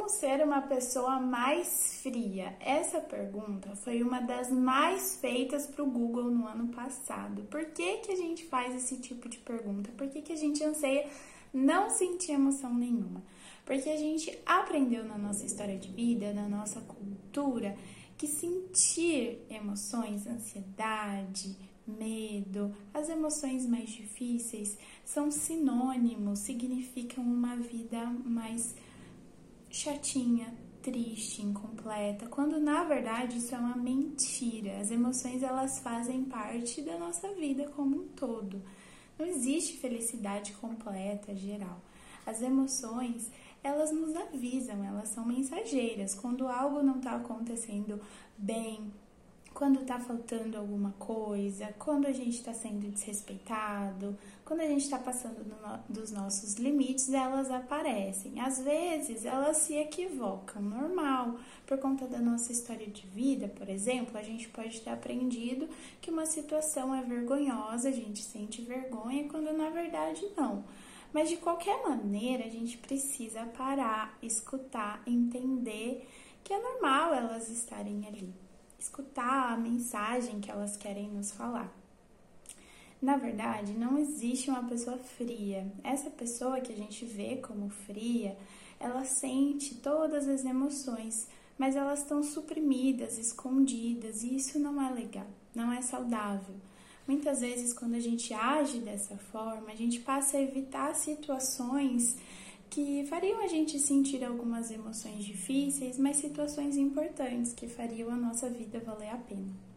Como ser uma pessoa mais fria? Essa pergunta foi uma das mais feitas para o Google no ano passado. Por que, que a gente faz esse tipo de pergunta? Por que, que a gente anseia não sentir emoção nenhuma? Porque a gente aprendeu na nossa história de vida, na nossa cultura, que sentir emoções, ansiedade, medo, as emoções mais difíceis são sinônimos, significam uma vida mais chatinha, triste, incompleta, quando na verdade isso é uma mentira. As emoções elas fazem parte da nossa vida como um todo. Não existe felicidade completa, geral. As emoções, elas nos avisam, elas são mensageiras. Quando algo não está acontecendo bem, quando tá faltando alguma coisa, quando a gente está sendo desrespeitado, quando a gente está passando no, dos nossos limites, elas aparecem. Às vezes elas se equivocam, normal. Por conta da nossa história de vida, por exemplo, a gente pode ter aprendido que uma situação é vergonhosa, a gente sente vergonha, quando na verdade não. Mas de qualquer maneira, a gente precisa parar, escutar, entender que é normal elas estarem ali escutar a mensagem que elas querem nos falar. Na verdade, não existe uma pessoa fria. Essa pessoa que a gente vê como fria, ela sente todas as emoções, mas elas estão suprimidas, escondidas, e isso não é legal, não é saudável. Muitas vezes, quando a gente age dessa forma, a gente passa a evitar situações que fariam a gente sentir algumas emoções difíceis, mas situações importantes que fariam a nossa vida valer a pena.